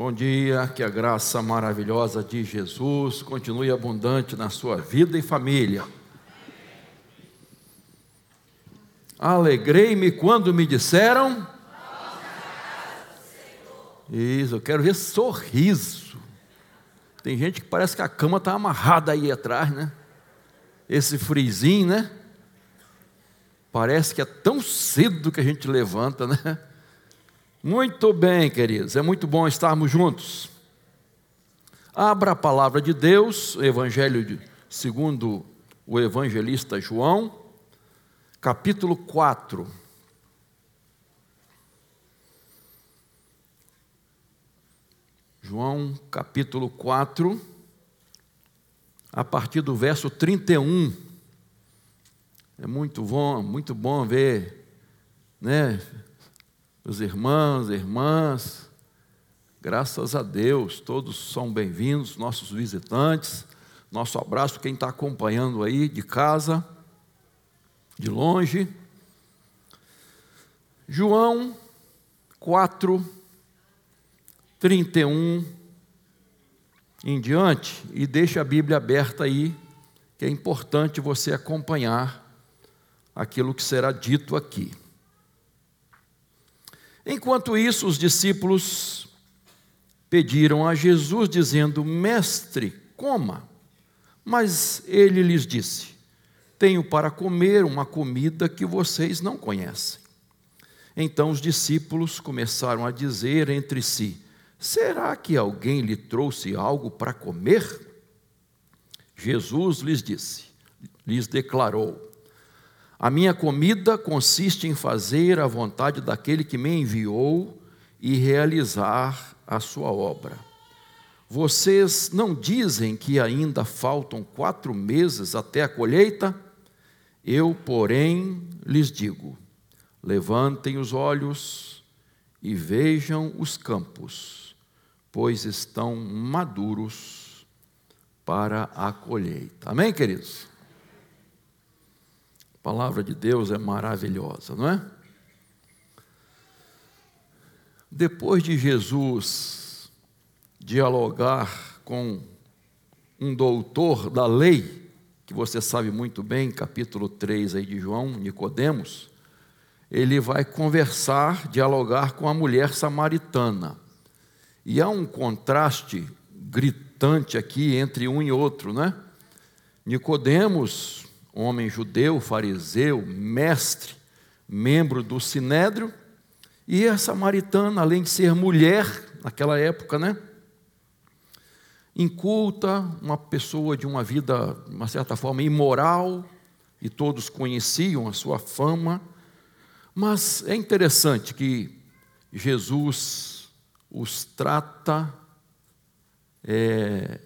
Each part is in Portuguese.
Bom dia, que a graça maravilhosa de Jesus continue abundante na sua vida e família. Alegrei-me quando me disseram. Isso, eu quero ver sorriso. Tem gente que parece que a cama está amarrada aí atrás, né? Esse frizinho, né? Parece que é tão cedo que a gente levanta, né? Muito bem, queridos, é muito bom estarmos juntos. Abra a palavra de Deus, o Evangelho de, segundo o evangelista João, capítulo 4. João, capítulo 4, a partir do verso 31. É muito bom, muito bom ver, né? Os irmãos, irmãs, graças a Deus, todos são bem-vindos, nossos visitantes. Nosso abraço, quem está acompanhando aí de casa, de longe. João 4, 31 em diante, e deixa a Bíblia aberta aí, que é importante você acompanhar aquilo que será dito aqui. Enquanto isso, os discípulos pediram a Jesus, dizendo: Mestre, coma. Mas ele lhes disse: Tenho para comer uma comida que vocês não conhecem. Então os discípulos começaram a dizer entre si: Será que alguém lhe trouxe algo para comer? Jesus lhes disse, lhes declarou: a minha comida consiste em fazer a vontade daquele que me enviou e realizar a sua obra. Vocês não dizem que ainda faltam quatro meses até a colheita? Eu, porém, lhes digo: levantem os olhos e vejam os campos, pois estão maduros para a colheita. Amém, queridos? A palavra de Deus é maravilhosa, não é? Depois de Jesus dialogar com um doutor da lei, que você sabe muito bem, capítulo 3 aí de João, Nicodemos, ele vai conversar, dialogar com a mulher samaritana. E há um contraste gritante aqui entre um e outro, né? Nicodemos homem judeu, fariseu, mestre, membro do sinédrio, e a samaritana, além de ser mulher naquela época, né? Inculta, uma pessoa de uma vida, de uma certa forma, imoral, e todos conheciam a sua fama, mas é interessante que Jesus os trata é,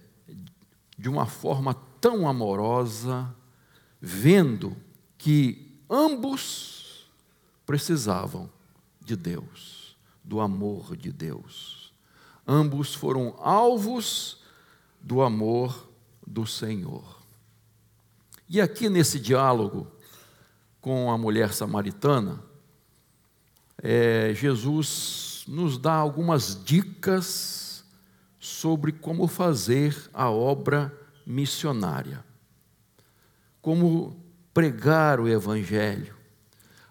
de uma forma tão amorosa, vendo que ambos precisavam de Deus, do amor de Deus. Ambos foram alvos do amor do Senhor. E aqui nesse diálogo com a mulher samaritana, é, Jesus nos dá algumas dicas sobre como fazer a obra missionária como pregar o Evangelho.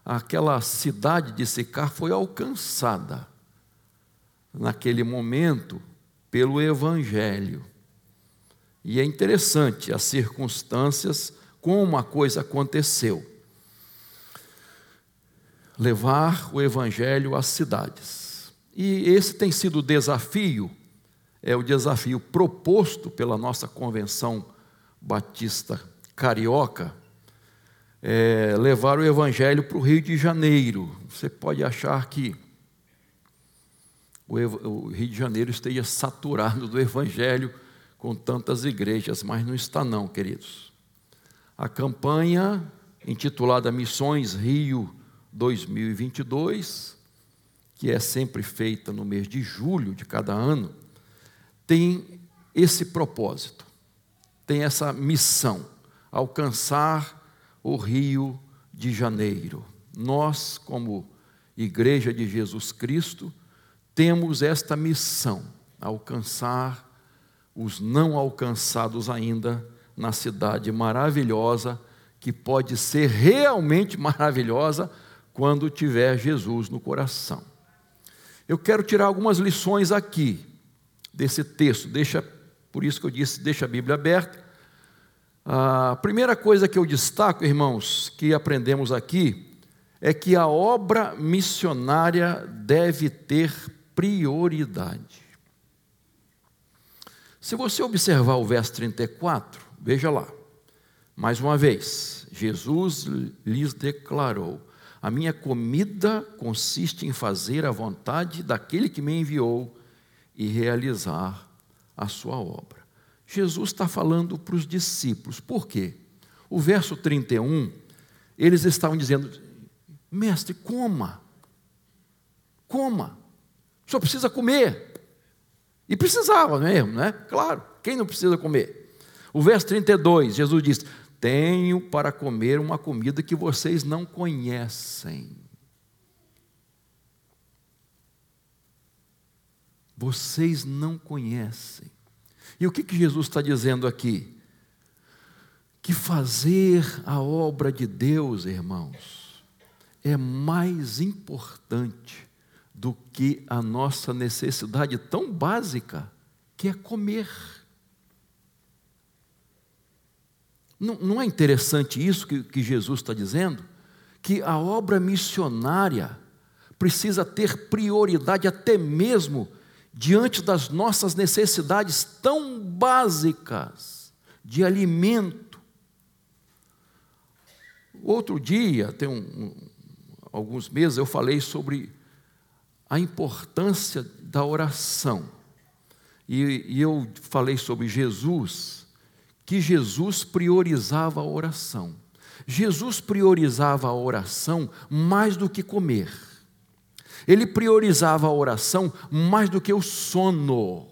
Aquela cidade de Sicar foi alcançada naquele momento pelo Evangelho. E é interessante as circunstâncias, como a coisa aconteceu. Levar o Evangelho às cidades. E esse tem sido o desafio, é o desafio proposto pela nossa Convenção Batista carioca é, levar o evangelho para o Rio de Janeiro. Você pode achar que o, o Rio de Janeiro esteja saturado do evangelho com tantas igrejas, mas não está não, queridos. A campanha intitulada Missões Rio 2022, que é sempre feita no mês de julho de cada ano, tem esse propósito, tem essa missão alcançar o Rio de Janeiro. Nós, como Igreja de Jesus Cristo, temos esta missão, alcançar os não alcançados ainda na cidade maravilhosa, que pode ser realmente maravilhosa quando tiver Jesus no coração. Eu quero tirar algumas lições aqui desse texto, deixa, por isso que eu disse, deixa a Bíblia aberta. A primeira coisa que eu destaco, irmãos, que aprendemos aqui, é que a obra missionária deve ter prioridade. Se você observar o verso 34, veja lá, mais uma vez, Jesus lhes declarou: A minha comida consiste em fazer a vontade daquele que me enviou e realizar a sua obra. Jesus está falando para os discípulos, por quê? O verso 31, eles estavam dizendo: Mestre, coma, coma, senhor precisa comer. E precisava mesmo, né? Claro, quem não precisa comer? O verso 32, Jesus diz: Tenho para comer uma comida que vocês não conhecem. Vocês não conhecem. E o que, que Jesus está dizendo aqui? Que fazer a obra de Deus, irmãos, é mais importante do que a nossa necessidade tão básica, que é comer. Não, não é interessante isso que, que Jesus está dizendo? Que a obra missionária precisa ter prioridade até mesmo diante das nossas necessidades tão básicas de alimento. Outro dia, tem um, um, alguns meses, eu falei sobre a importância da oração. E, e eu falei sobre Jesus, que Jesus priorizava a oração. Jesus priorizava a oração mais do que comer. Ele priorizava a oração mais do que o sono,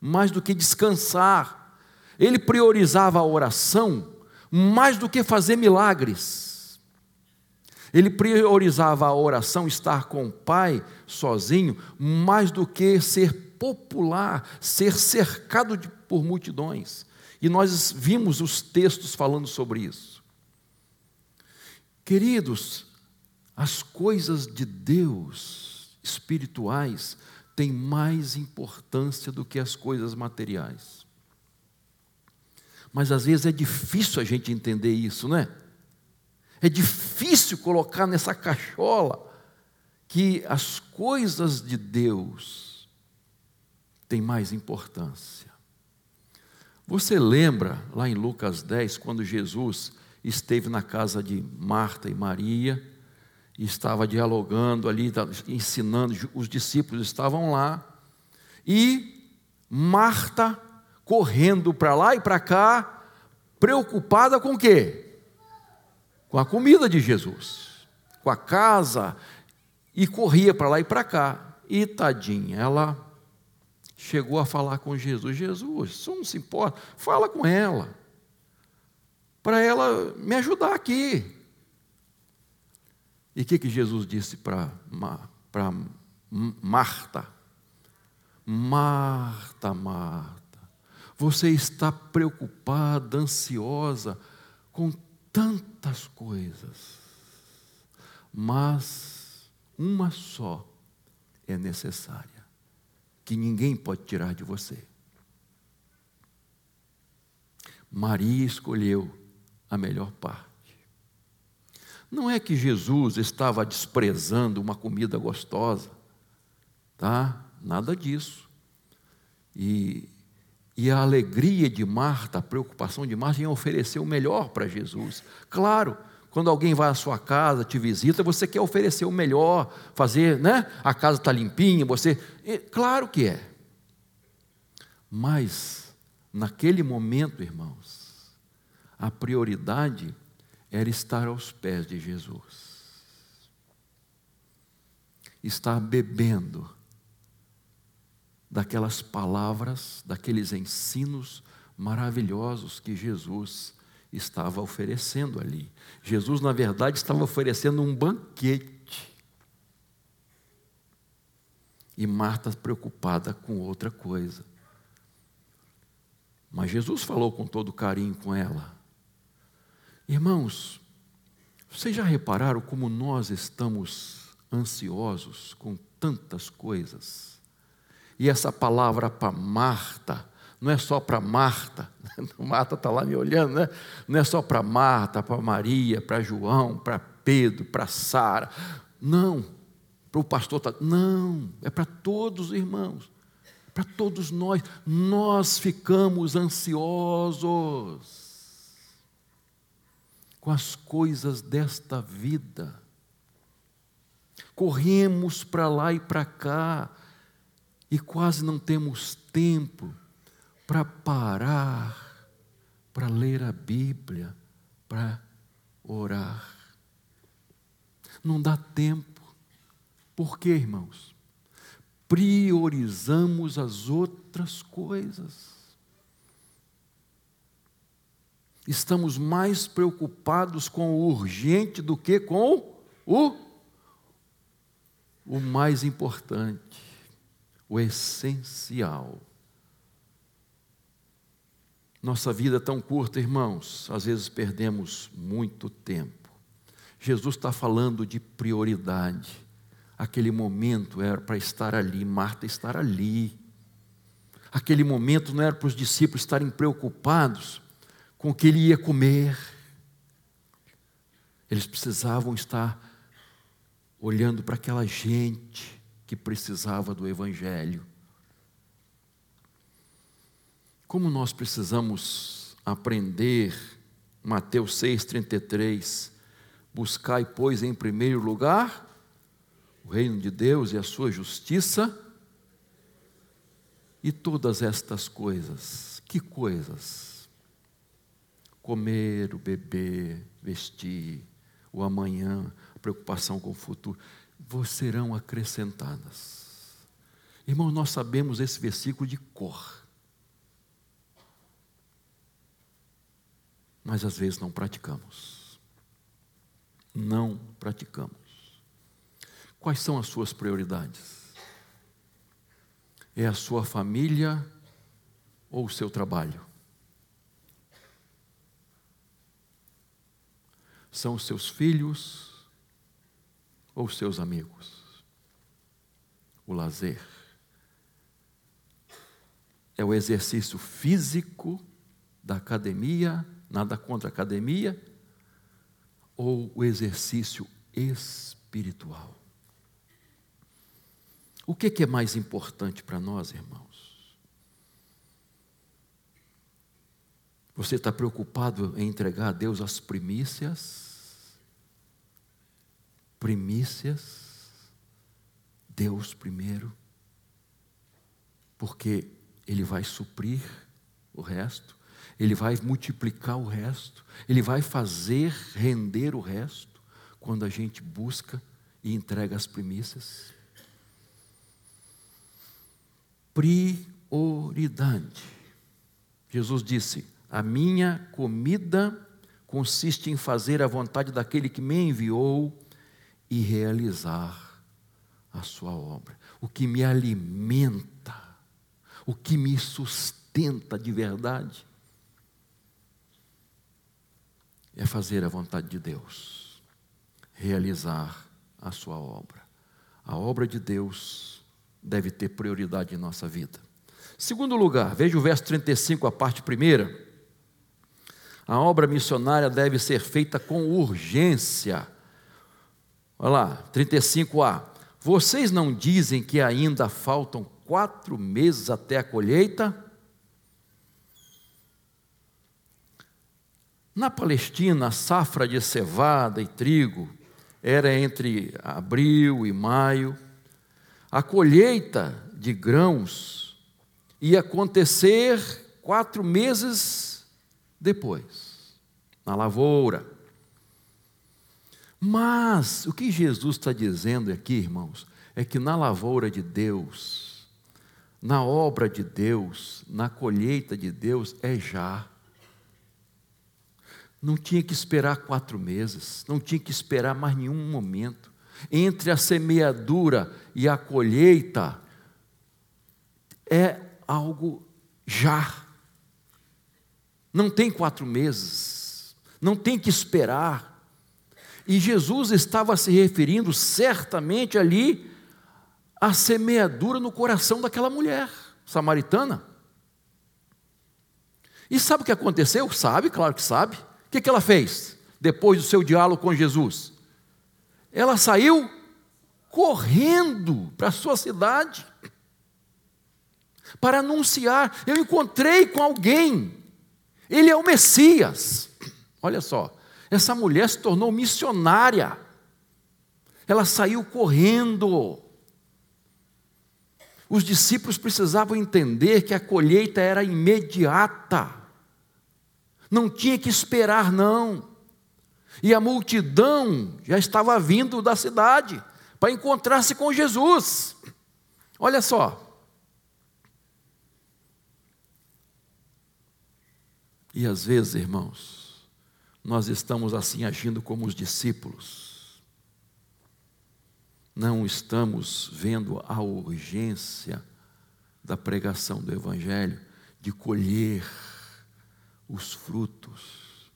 mais do que descansar. Ele priorizava a oração mais do que fazer milagres. Ele priorizava a oração, estar com o Pai sozinho, mais do que ser popular, ser cercado de, por multidões. E nós vimos os textos falando sobre isso. Queridos, as coisas de Deus espirituais têm mais importância do que as coisas materiais. Mas às vezes é difícil a gente entender isso, não é? É difícil colocar nessa cachola que as coisas de Deus têm mais importância. Você lembra lá em Lucas 10, quando Jesus esteve na casa de Marta e Maria, e estava dialogando ali, ensinando, os discípulos estavam lá, e Marta correndo para lá e para cá, preocupada com o quê? com a comida de Jesus, com a casa, e corria para lá e para cá. E tadinha, ela chegou a falar com Jesus: Jesus, isso não se importa, fala com ela, para ela me ajudar aqui. E o que, que Jesus disse para Marta? Marta, Marta, você está preocupada, ansiosa com tantas coisas, mas uma só é necessária, que ninguém pode tirar de você. Maria escolheu a melhor parte. Não é que Jesus estava desprezando uma comida gostosa, tá? Nada disso. E e a alegria de Marta, a preocupação de Marta em oferecer o melhor para Jesus. Claro, quando alguém vai à sua casa, te visita, você quer oferecer o melhor, fazer, né? A casa está limpinha, você. Claro que é. Mas, naquele momento, irmãos, a prioridade era estar aos pés de Jesus. Estar bebendo daquelas palavras, daqueles ensinos maravilhosos que Jesus estava oferecendo ali. Jesus, na verdade, estava oferecendo um banquete. e Marta preocupada com outra coisa. Mas Jesus falou com todo carinho com ela. Irmãos, vocês já repararam como nós estamos ansiosos com tantas coisas? E essa palavra para Marta, não é só para Marta, Marta está lá me olhando, né? Não é só para Marta, para Maria, para João, para Pedro, para Sara. Não, para o pastor, tá, não, é para todos os irmãos, para todos nós. Nós ficamos ansiosos com as coisas desta vida. Corremos para lá e para cá e quase não temos tempo para parar, para ler a Bíblia, para orar. Não dá tempo. Por quê, irmãos? Priorizamos as outras coisas. Estamos mais preocupados com o urgente do que com o, o mais importante, o essencial. Nossa vida é tão curta, irmãos, às vezes perdemos muito tempo. Jesus está falando de prioridade. Aquele momento era para estar ali, Marta estar ali. Aquele momento não era para os discípulos estarem preocupados com o que ele ia comer. Eles precisavam estar olhando para aquela gente que precisava do Evangelho. Como nós precisamos aprender, Mateus 6,33, buscai, pois, em primeiro lugar o reino de Deus e a sua justiça, e todas estas coisas, que coisas? Comer, o beber, vestir, o amanhã, preocupação com o futuro, vos serão acrescentadas. Irmão, nós sabemos esse versículo de cor. Mas às vezes não praticamos. Não praticamos. Quais são as suas prioridades? É a sua família ou o seu trabalho? São os seus filhos ou os seus amigos? O lazer é o exercício físico da academia, nada contra a academia, ou o exercício espiritual? O que é mais importante para nós, irmãos? Você está preocupado em entregar a Deus as primícias? Primícias? Deus primeiro? Porque Ele vai suprir o resto, Ele vai multiplicar o resto, Ele vai fazer render o resto, quando a gente busca e entrega as primícias. Prioridade. Jesus disse: a minha comida consiste em fazer a vontade daquele que me enviou e realizar a sua obra. O que me alimenta, o que me sustenta de verdade, é fazer a vontade de Deus, realizar a sua obra. A obra de Deus deve ter prioridade em nossa vida. Segundo lugar, veja o verso 35, a parte primeira. A obra missionária deve ser feita com urgência. Olha lá, 35a. Vocês não dizem que ainda faltam quatro meses até a colheita? Na Palestina, a safra de cevada e trigo era entre abril e maio. A colheita de grãos ia acontecer quatro meses depois, na lavoura. Mas o que Jesus está dizendo aqui, irmãos, é que na lavoura de Deus, na obra de Deus, na colheita de Deus, é já. Não tinha que esperar quatro meses, não tinha que esperar mais nenhum momento. Entre a semeadura e a colheita, algo já. Não tem quatro meses, não tem que esperar. E Jesus estava se referindo certamente ali à semeadura no coração daquela mulher samaritana. E sabe o que aconteceu? Sabe, claro que sabe. O que, ela fez depois do seu diálogo com Jesus? Ela saiu correndo para a sua cidade para anunciar: eu encontrei com alguém, ele é o Messias. Olha só, essa mulher se tornou missionária, ela saiu correndo. Os discípulos precisavam entender que a colheita era imediata, não tinha que esperar, não. E a multidão já estava vindo da cidade para encontrar-se com Jesus. Olha só. E às vezes, irmãos, nós estamos assim agindo como os discípulos. Não estamos vendo a urgência da pregação do Evangelho, de colher os frutos.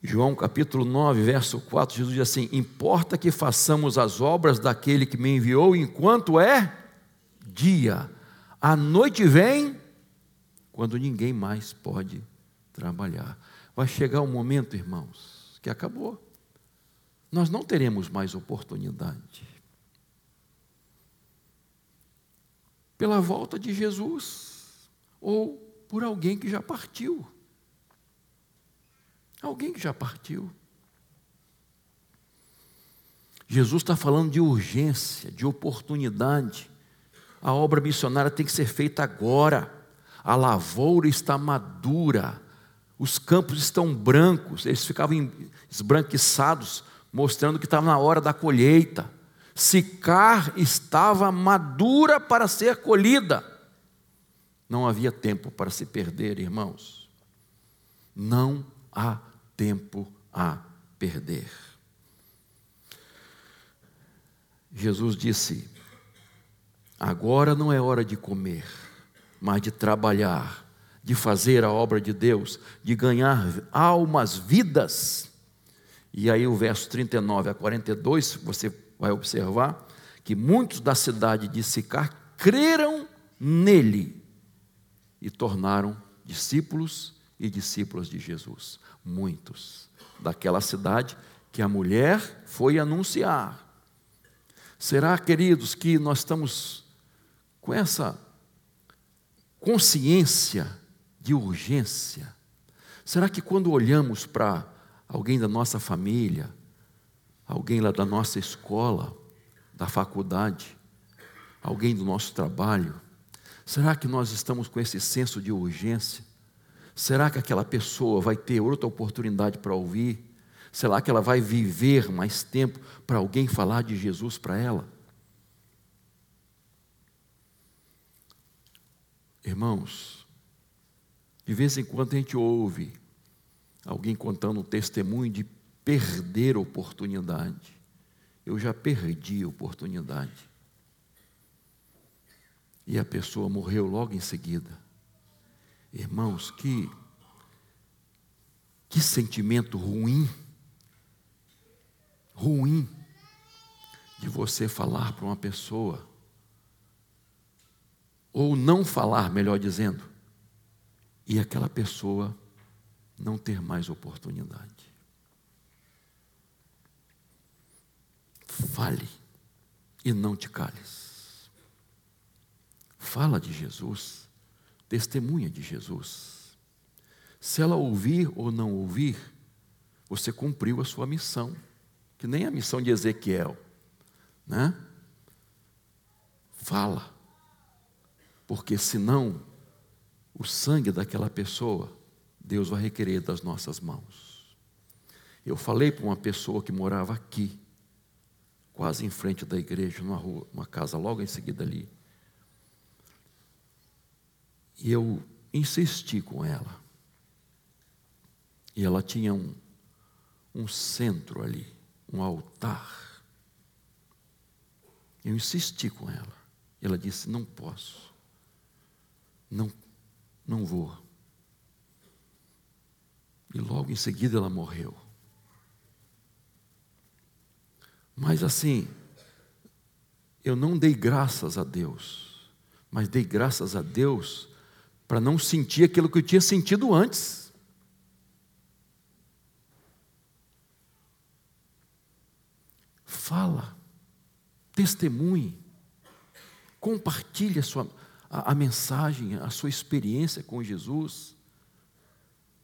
João capítulo 9, verso 4, Jesus diz assim: Importa que façamos as obras daquele que me enviou enquanto é dia, a noite vem, quando ninguém mais pode trabalhar. Vai chegar um momento, irmãos, que acabou. Nós não teremos mais oportunidade. Pela volta de Jesus, ou por alguém que já partiu. Alguém que já partiu. Jesus está falando de urgência, de oportunidade. A obra missionária tem que ser feita agora. A lavoura está madura. Os campos estão brancos. Eles ficavam esbranquiçados, mostrando que estava na hora da colheita. Sicar estava madura para ser colhida. Não havia tempo para se perder, irmãos. Não há tempo a perder. Jesus disse: agora não é hora de comer, mas de trabalhar, de fazer a obra de Deus, de ganhar almas, vidas. E aí o verso 39 a 42, você vai observar que muitos da cidade de Sicar creram nele e tornaram discípulos e discípulas de Jesus muitos daquela cidade que a mulher foi anunciar. Será, queridos, que nós estamos com essa consciência de urgência? Será que quando olhamos para alguém da nossa família, alguém lá da nossa escola, da faculdade, alguém do nosso trabalho, será que nós estamos com esse senso de urgência? Será que aquela pessoa vai ter outra oportunidade para ouvir? Será que ela vai viver mais tempo para alguém falar de Jesus para ela? Irmãos, de vez em quando a gente ouve alguém contando um testemunho de perder oportunidade. Eu já perdi oportunidade. E a pessoa morreu logo em seguida. Irmãos, que, que sentimento ruim, ruim, de você falar para uma pessoa, ou não falar, melhor dizendo, e aquela pessoa não ter mais oportunidade. Fale e não te cales. Fala de Jesus testemunha de Jesus. Se ela ouvir ou não ouvir, você cumpriu a sua missão, que nem a missão de Ezequiel, né? Fala, porque senão o sangue daquela pessoa, Deus vai requerer das nossas mãos. Eu falei para uma pessoa que morava aqui, quase em frente da igreja, numa rua, uma casa logo em seguida ali. E eu insisti com ela. E ela tinha um, um centro ali, um altar. Eu insisti com ela. Ela disse: Não posso. Não, não vou. E logo em seguida ela morreu. Mas assim, eu não dei graças a Deus, mas dei graças a Deus para não sentir aquilo que eu tinha sentido antes. Fala, testemunhe, compartilhe a, sua, a, a mensagem, a sua experiência com Jesus.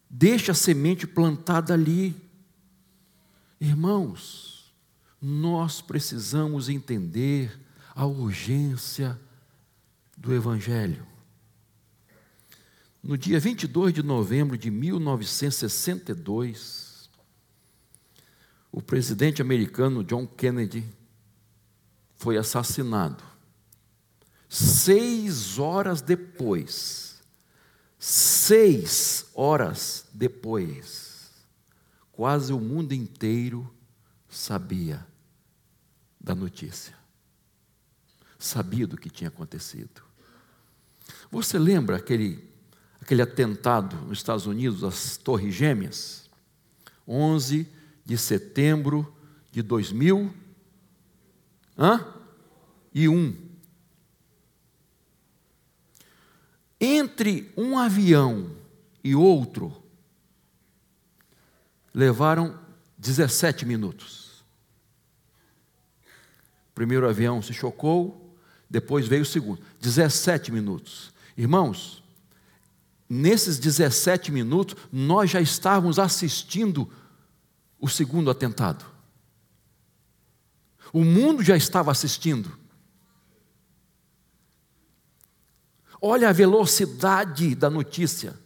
Deixa a semente plantada ali. Irmãos, nós precisamos entender a urgência do Evangelho. No dia 22 de novembro de 1962, o presidente americano John Kennedy foi assassinado. Seis horas depois, seis horas depois, quase o mundo inteiro sabia da notícia, sabia do que tinha acontecido. Você lembra aquele, aquele atentado nos Estados Unidos, as Torres Gêmeas? 11 de setembro de 2000 hã? e 1. Entre um avião e outro, levaram 17 minutos. O primeiro avião se chocou, depois veio o segundo. 17 minutos. Irmãos, nesses 17 minutos, nós já estávamos assistindo o segundo atentado. O mundo já estava assistindo. Olha a velocidade da notícia.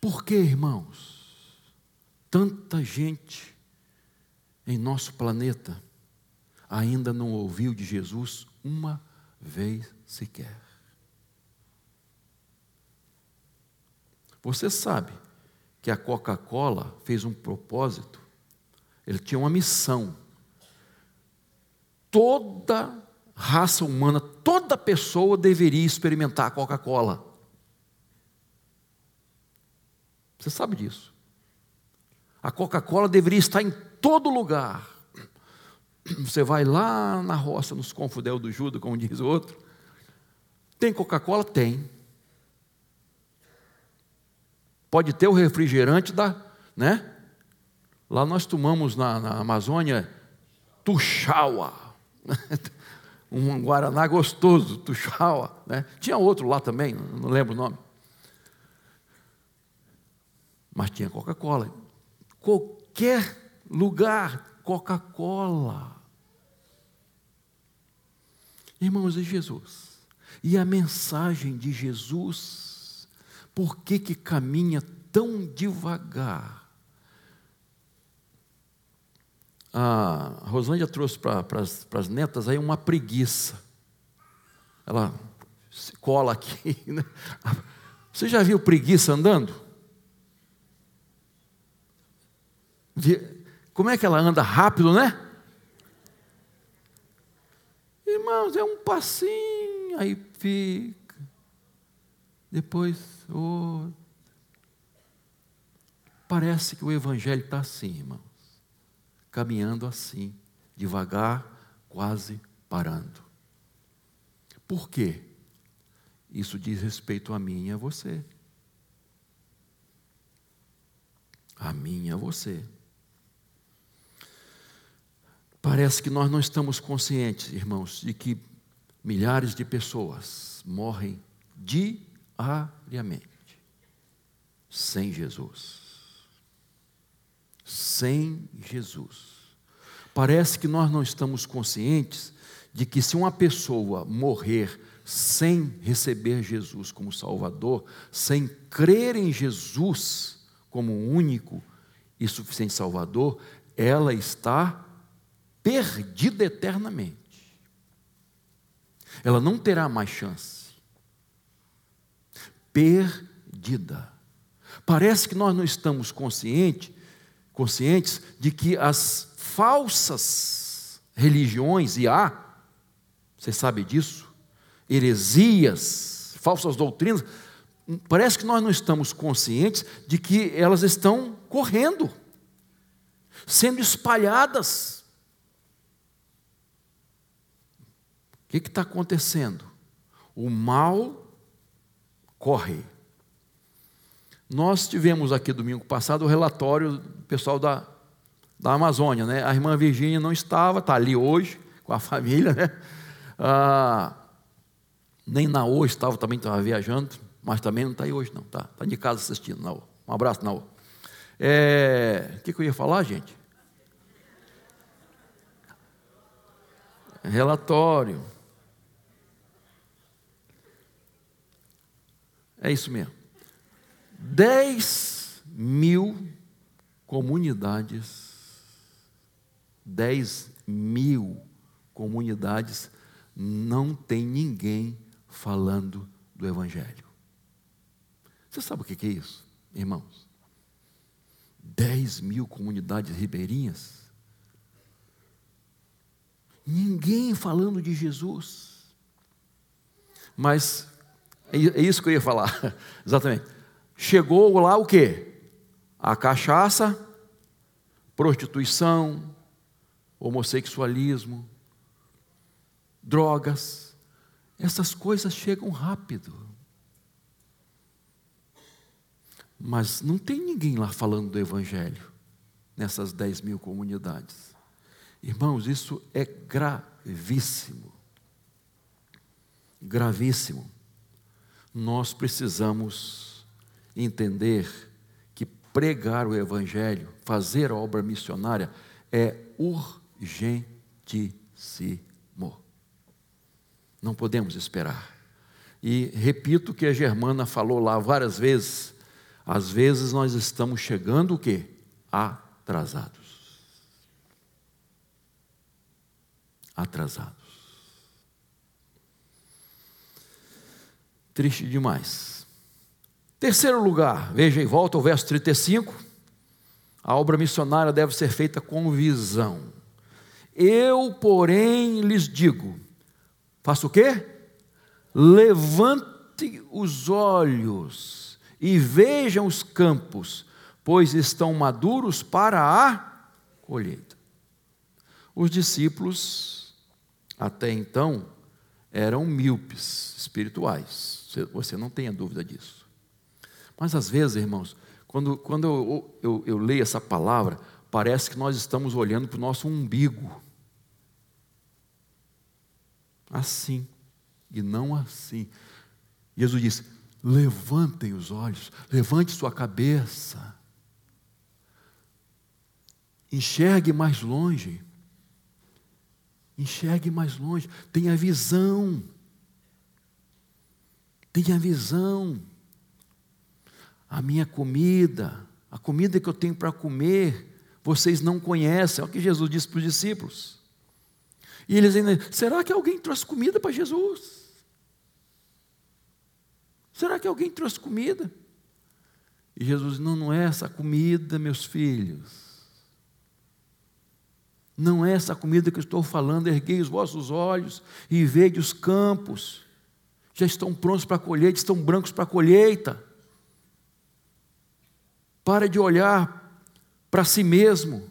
Por que, irmãos, tanta gente em nosso planeta ainda não ouviu de Jesus uma vez sequer? Você sabe que a Coca-Cola fez um propósito, ele tinha uma missão. Toda raça humana, toda pessoa deveria experimentar a Coca-Cola. Você sabe disso. A Coca-Cola deveria estar em todo lugar. Você vai lá na roça, nos confudel do Judas, como diz o outro. Tem Coca-Cola? Tem. Pode ter o refrigerante da, né? Lá nós tomamos na, na Amazônia Tuxaua. um Guaraná gostoso, Tuxaua. Né? Tinha outro lá também, não lembro o nome. Mas tinha Coca-Cola. Qualquer lugar, Coca-Cola. Irmãos, é Jesus. E a mensagem de Jesus, por que, que caminha tão devagar? A Rosângela trouxe para as netas aí uma preguiça. Ela se cola aqui. Né? Você já viu preguiça andando? Como é que ela anda rápido, né? Irmãos, é um passinho, aí fica. Depois outro. Parece que o Evangelho está assim, irmão caminhando assim, devagar, quase parando. Por quê? Isso diz respeito a mim e a você. A mim e a você. Parece que nós não estamos conscientes, irmãos, de que milhares de pessoas morrem diariamente sem Jesus sem Jesus. Parece que nós não estamos conscientes de que se uma pessoa morrer sem receber Jesus como Salvador, sem crer em Jesus como único e suficiente Salvador, ela está perdida eternamente. Ela não terá mais chance. Perdida. Parece que nós não estamos conscientes conscientes de que as falsas religiões, e há, Você sabe disso? Heresias, falsas doutrinas. Parece que nós não estamos conscientes de que elas estão correndo, sendo espalhadas. O que está acontecendo? O mal corre. Nós tivemos aqui domingo passado o relatório do pessoal da, da Amazônia, né? A irmã Virgínia não estava, está ali hoje com a família, né? Ah, nem na hoje estava, também estava viajando, mas também não está aí hoje, não, tá? Está de casa assistindo, Naô. Um abraço, Naô. É, o que, que eu ia falar, gente? Relatório. É isso mesmo. 10 mil comunidades, 10 mil comunidades, não tem ninguém falando do Evangelho. Você sabe o que é isso, irmãos? 10 mil comunidades ribeirinhas, ninguém falando de Jesus. Mas é, é isso que eu ia falar, exatamente. Chegou lá o que? A cachaça, prostituição, homossexualismo, drogas. Essas coisas chegam rápido. Mas não tem ninguém lá falando do Evangelho, nessas 10 mil comunidades. Irmãos, isso é gravíssimo. Gravíssimo nós precisamos entender que pregar o Evangelho, fazer a obra missionária, é urgentíssimo. Não podemos esperar. E repito o que a Germana falou lá várias vezes. Às vezes nós estamos chegando o quê? Atrasados. Atrasados. Triste demais. Terceiro lugar, veja em volta o verso 35. A obra missionária deve ser feita com visão. Eu, porém, lhes digo: faça o quê? Levante os olhos e vejam os campos, pois estão maduros para a colheita. Os discípulos, até então, eram míopes espirituais. Você não tenha dúvida disso. Mas às vezes, irmãos, quando, quando eu, eu, eu leio essa palavra, parece que nós estamos olhando para o nosso umbigo. Assim, e não assim. Jesus disse: levantem os olhos, levante sua cabeça, enxergue mais longe, enxergue mais longe, tenha visão. Tenha visão. A minha comida, a comida que eu tenho para comer, vocês não conhecem. É o que Jesus disse para os discípulos. E eles ainda, será que alguém trouxe comida para Jesus? Será que alguém trouxe comida? E Jesus, não, não é essa comida, meus filhos. Não é essa comida que eu estou falando, erguei os vossos olhos e vede os campos já estão prontos para a colheita, estão brancos para a colheita. Para de olhar para si mesmo.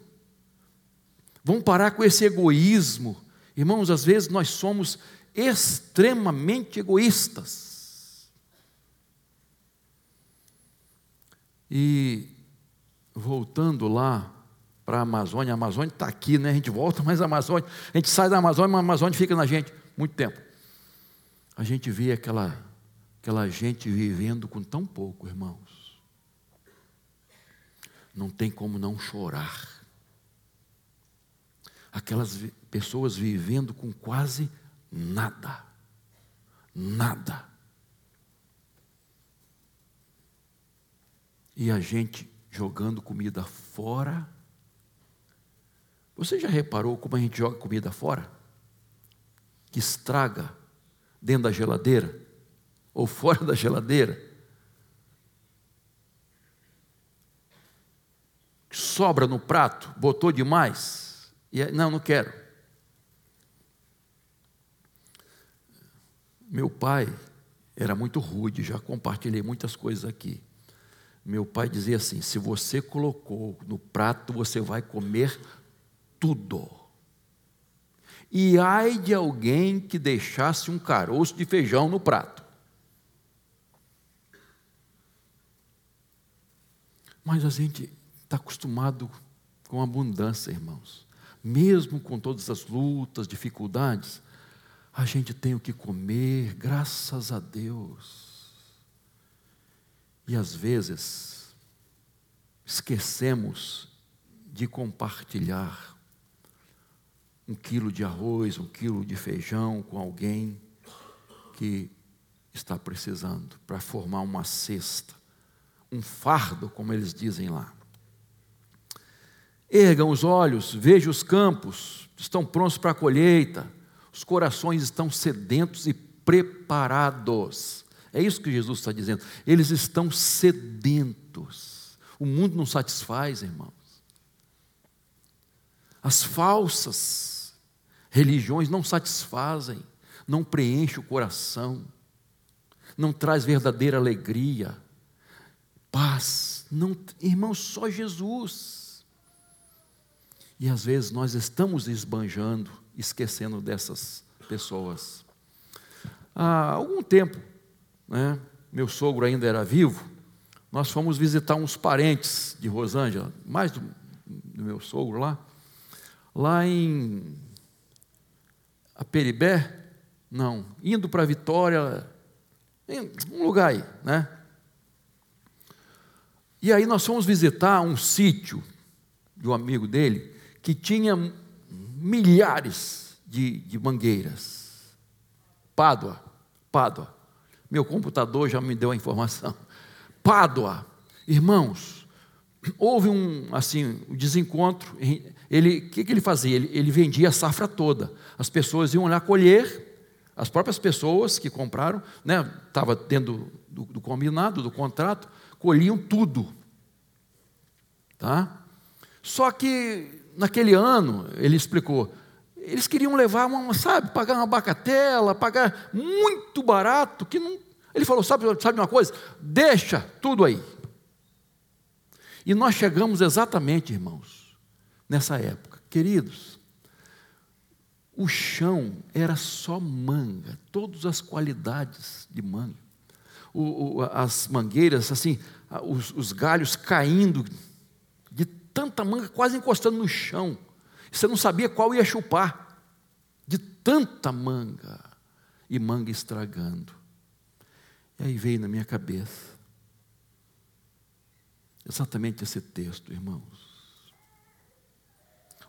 Vamos parar com esse egoísmo. Irmãos, às vezes nós somos extremamente egoístas. E voltando lá para a Amazônia, a Amazônia está aqui, né? A gente volta, mas a Amazônia, a gente sai da Amazônia, mas a Amazônia fica na gente muito tempo a gente vê aquela, aquela gente vivendo com tão pouco, irmãos. Não tem como não chorar. Aquelas pessoas vivendo com quase nada. Nada. E a gente jogando comida fora. Você já reparou como a gente joga comida fora? Que estraga dentro da geladeira ou fora da geladeira. Sobra no prato, botou demais. E não, não quero. Meu pai era muito rude, já compartilhei muitas coisas aqui. Meu pai dizia assim: se você colocou no prato, você vai comer tudo. E ai de alguém que deixasse um caroço de feijão no prato. Mas a gente está acostumado com abundância, irmãos. Mesmo com todas as lutas, dificuldades, a gente tem o que comer, graças a Deus. E às vezes esquecemos de compartilhar um quilo de arroz, um quilo de feijão com alguém que está precisando para formar uma cesta, um fardo, como eles dizem lá. Ergam os olhos, vejam os campos, estão prontos para a colheita, os corações estão sedentos e preparados. É isso que Jesus está dizendo. Eles estão sedentos. O mundo não satisfaz, irmãos. As falsas religiões não satisfazem, não preenchem o coração, não traz verdadeira alegria, paz. Não, irmãos, só Jesus. E às vezes nós estamos esbanjando, esquecendo dessas pessoas. Há algum tempo, né, meu sogro ainda era vivo, nós fomos visitar uns parentes de Rosângela, mais do, do meu sogro lá, lá em Aperibé, não, indo para Vitória, em um lugar aí, né? E aí nós fomos visitar um sítio de um amigo dele que tinha milhares de, de mangueiras. Pádua, Pádua. Meu computador já me deu a informação. Pádua, irmãos, houve um assim um desencontro. Ele, o que, que ele fazia? Ele, ele vendia a safra toda. As pessoas iam lá colher. As próprias pessoas que compraram, né, estava dentro do, do combinado, do contrato, colhiam tudo, tá? Só que naquele ano ele explicou, eles queriam levar uma, sabe, pagar uma bacatela, pagar muito barato, que não. Ele falou: sabe, sabe uma coisa? Deixa tudo aí. E nós chegamos exatamente, irmãos, nessa época. Queridos, o chão era só manga, todas as qualidades de manga. O, o, as mangueiras, assim, os, os galhos caindo tanta manga, quase encostando no chão. Você não sabia qual ia chupar, de tanta manga, e manga estragando. E aí veio na minha cabeça exatamente esse texto, irmãos.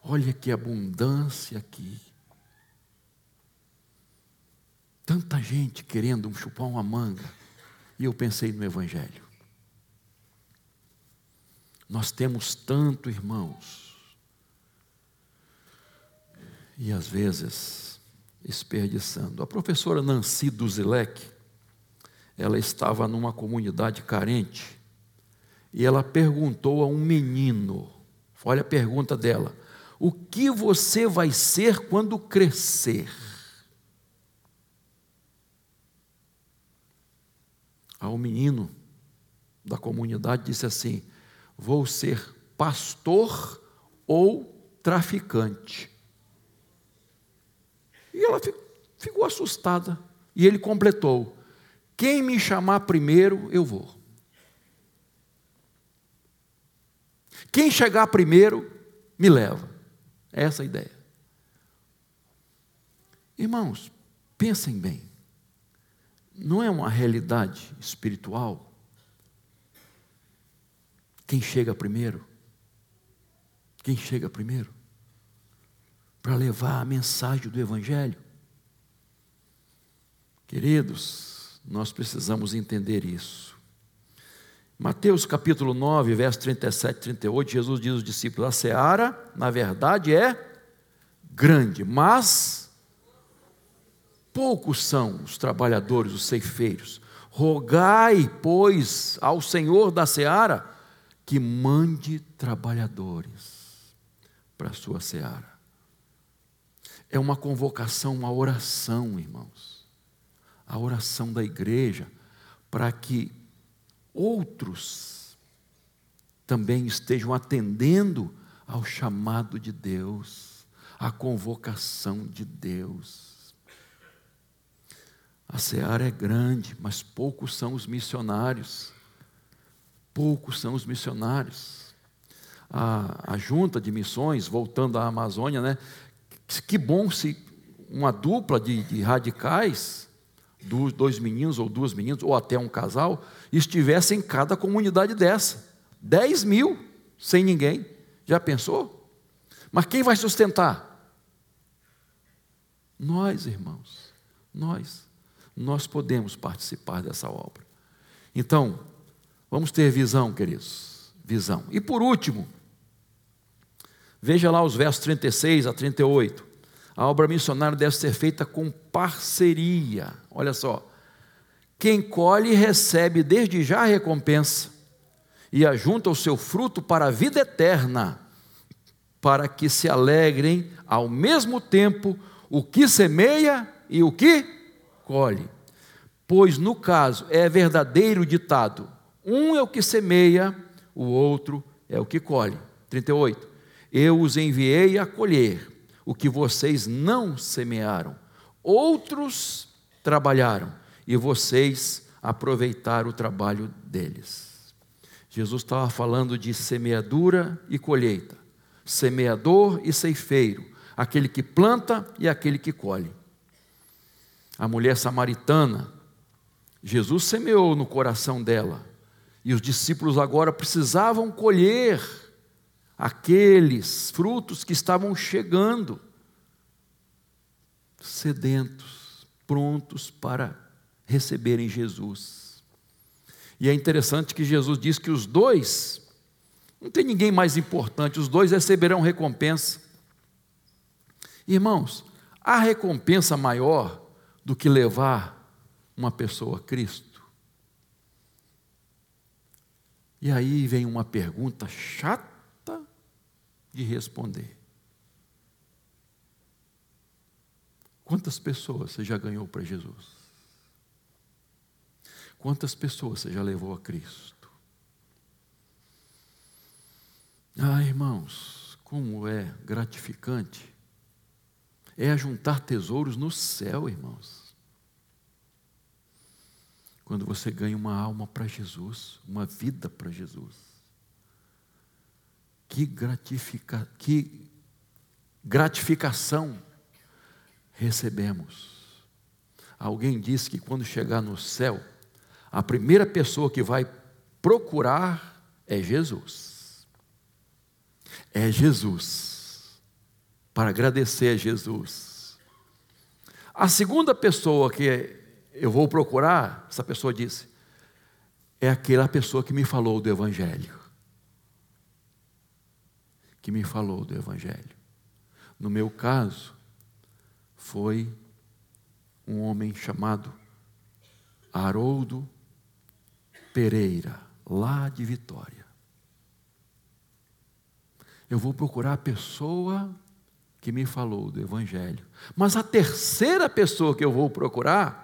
Olha que abundância aqui. Tanta gente querendo chupar uma manga. E eu pensei no Evangelho. Nós temos tanto, irmãos, e às vezes desperdiçando. A professora Nancy Duzilek, ela estava numa comunidade carente e ela perguntou a um menino, olha a pergunta dela: O que você vai ser quando crescer? Aí o menino da comunidade disse assim: Vou ser pastor ou traficante. E ela ficou assustada. E ele completou: Quem me chamar primeiro, eu vou. Quem chegar primeiro, me leva. É essa a ideia. Irmãos, pensem bem. Não é uma realidade espiritual quem chega primeiro? Quem chega primeiro? para levar a mensagem do Evangelho. Queridos, nós precisamos entender isso. Mateus capítulo 9, verso 37 e 38, Jesus diz aos discípulos: A seara, na verdade, é grande, mas poucos são os trabalhadores, os ceifeiros. Rogai, pois, ao Senhor da seara que mande trabalhadores para a sua seara é uma convocação, uma oração, irmãos. a oração da igreja para que outros também estejam atendendo ao chamado de Deus, à convocação de Deus. A seara é grande, mas poucos são os missionários. Poucos são os missionários. A, a junta de missões, voltando à Amazônia, né? Que bom se uma dupla de, de radicais, dois meninos ou duas meninas, ou até um casal, estivesse em cada comunidade dessa. Dez mil sem ninguém. Já pensou? Mas quem vai sustentar? Nós, irmãos, nós. Nós podemos participar dessa obra. Então, vamos ter visão, queridos. Visão. E por último, veja lá os versos 36 a 38. A obra missionária deve ser feita com parceria. Olha só. Quem colhe recebe desde já a recompensa e ajunta o seu fruto para a vida eterna, para que se alegrem ao mesmo tempo o que semeia e o que colhe. Pois no caso é verdadeiro ditado: um é o que semeia, o outro é o que colhe. 38. Eu os enviei a colher o que vocês não semearam. Outros trabalharam e vocês aproveitaram o trabalho deles. Jesus estava falando de semeadura e colheita, semeador e ceifeiro, aquele que planta e aquele que colhe. A mulher samaritana, Jesus semeou no coração dela, e os discípulos agora precisavam colher aqueles frutos que estavam chegando, sedentos, prontos para receberem Jesus. E é interessante que Jesus diz que os dois, não tem ninguém mais importante, os dois receberão recompensa. Irmãos, há recompensa maior do que levar uma pessoa a Cristo? E aí vem uma pergunta chata de responder. Quantas pessoas você já ganhou para Jesus? Quantas pessoas você já levou a Cristo? Ah, irmãos, como é gratificante. É juntar tesouros no céu, irmãos. Quando você ganha uma alma para Jesus, uma vida para Jesus. Que, gratifica, que gratificação recebemos. Alguém disse que quando chegar no céu, a primeira pessoa que vai procurar é Jesus. É Jesus. Para agradecer a Jesus. A segunda pessoa que eu vou procurar, essa pessoa disse, é aquela pessoa que me falou do Evangelho que me falou do Evangelho. No meu caso, foi um homem chamado Haroldo Pereira, lá de Vitória. Eu vou procurar a pessoa que me falou do Evangelho. Mas a terceira pessoa que eu vou procurar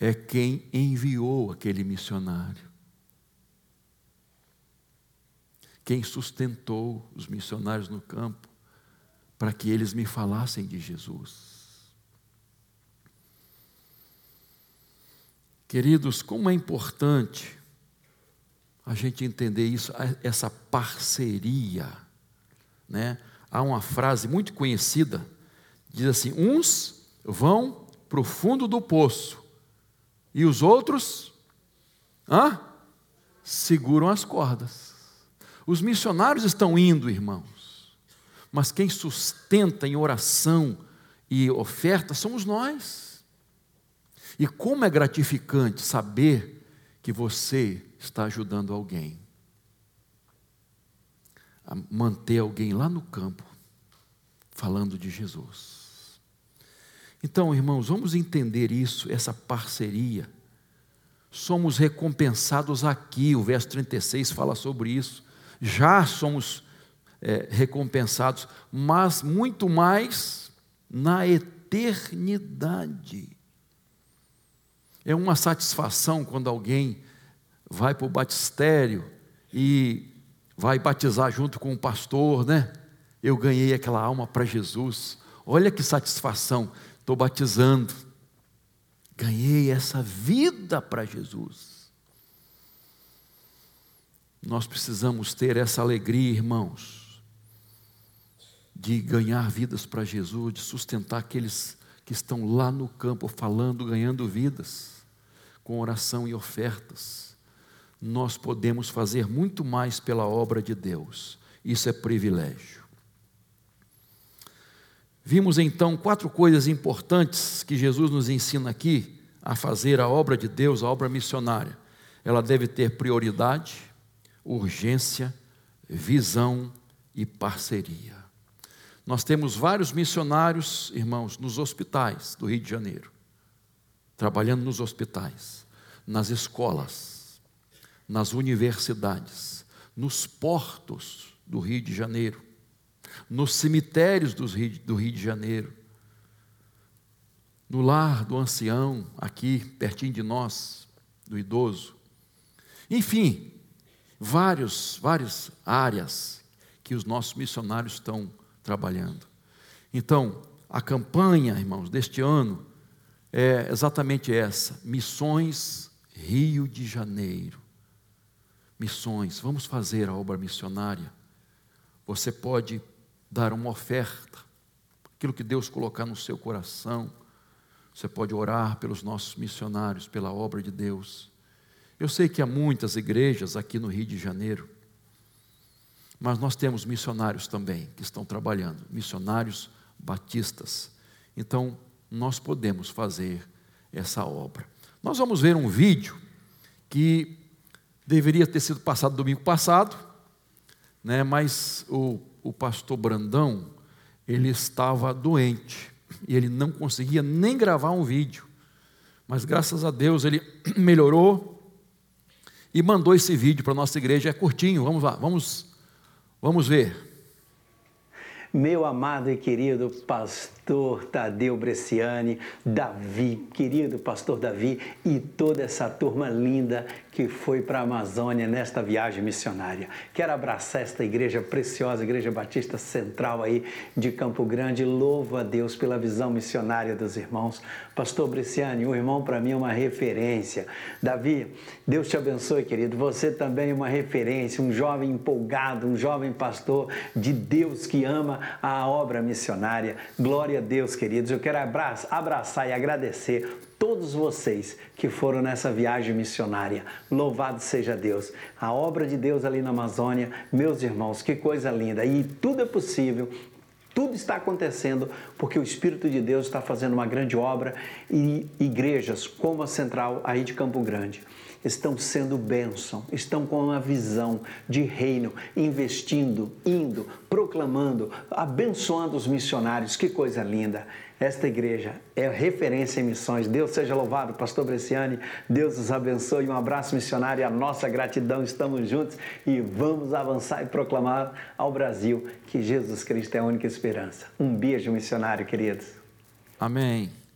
é quem enviou aquele missionário. quem sustentou os missionários no campo para que eles me falassem de Jesus. Queridos, como é importante a gente entender isso, essa parceria, né? Há uma frase muito conhecida, diz assim: uns vão para o fundo do poço e os outros hã? seguram as cordas. Os missionários estão indo, irmãos, mas quem sustenta em oração e oferta somos nós. E como é gratificante saber que você está ajudando alguém a manter alguém lá no campo falando de Jesus. Então, irmãos, vamos entender isso, essa parceria. Somos recompensados aqui, o verso 36 fala sobre isso já somos é, recompensados, mas muito mais na eternidade eternidade. É uma satisfação quando alguém vai para o batistério e vai batizar junto com o pastor, né? Eu ganhei aquela alma para Jesus. Olha que satisfação, estou batizando. Ganhei essa vida para Jesus. Nós precisamos ter essa alegria, irmãos, de ganhar vidas para Jesus, de sustentar aqueles que estão lá no campo falando, ganhando vidas, com oração e ofertas. Nós podemos fazer muito mais pela obra de Deus. Isso é privilégio. Vimos então quatro coisas importantes que Jesus nos ensina aqui a fazer a obra de Deus, a obra missionária. Ela deve ter prioridade, urgência, visão e parceria. Nós temos vários missionários, irmãos, nos hospitais do Rio de Janeiro, trabalhando nos hospitais, nas escolas, nas universidades, nos portos do Rio de Janeiro, nos cemitérios do Rio, de Janeiro, no lar do ancião, aqui pertinho de nós, do idoso. Enfim, vários, várias áreas que os nossos missionários estão trabalhando. Então, a campanha, irmãos, deste ano é exatamente essa: Missões Rio de Janeiro. Missões, vamos fazer a obra missionária. Você pode dar uma oferta, aquilo que Deus colocar no seu coração. Você pode orar pelos nossos missionários, pela obra de Deus. Eu sei que há muitas igrejas aqui no Rio de Janeiro, mas nós temos missionários também que estão trabalhando, missionários batistas. Então, nós podemos fazer essa obra. Nós vamos ver um vídeo que deveria ter sido passado domingo passado, né, mas o o pastor Brandão, ele estava doente e ele não conseguia nem gravar um vídeo. Mas graças a Deus ele melhorou e mandou esse vídeo para a nossa igreja. É curtinho, vamos lá, vamos, vamos ver. Meu amado e querido pastor Tadeu Bresciani, Davi, querido pastor Davi e toda essa turma linda que foi para a Amazônia nesta viagem missionária. Quero abraçar esta igreja preciosa, Igreja Batista Central aí de Campo Grande. Louvo a Deus pela visão missionária dos irmãos. Pastor Bresciani, o irmão para mim é uma referência. Davi, Deus te abençoe, querido. Você também é uma referência, um jovem empolgado, um jovem pastor de Deus que ama a obra missionária. Glória a Deus, queridos. Eu quero abraçar, e agradecer todos vocês que foram nessa viagem missionária. Louvado seja Deus. A obra de Deus ali na Amazônia, meus irmãos, que coisa linda. E tudo é possível tudo está acontecendo porque o Espírito de Deus está fazendo uma grande obra e igrejas como a Central aí de Campo Grande estão sendo bênção, estão com uma visão de reino, investindo, indo, proclamando, abençoando os missionários. Que coisa linda! Esta igreja é referência em missões. Deus seja louvado, Pastor Bresciani. Deus os abençoe. Um abraço missionário e a nossa gratidão. Estamos juntos e vamos avançar e proclamar ao Brasil que Jesus Cristo é a única esperança. Um beijo missionário, queridos. Amém.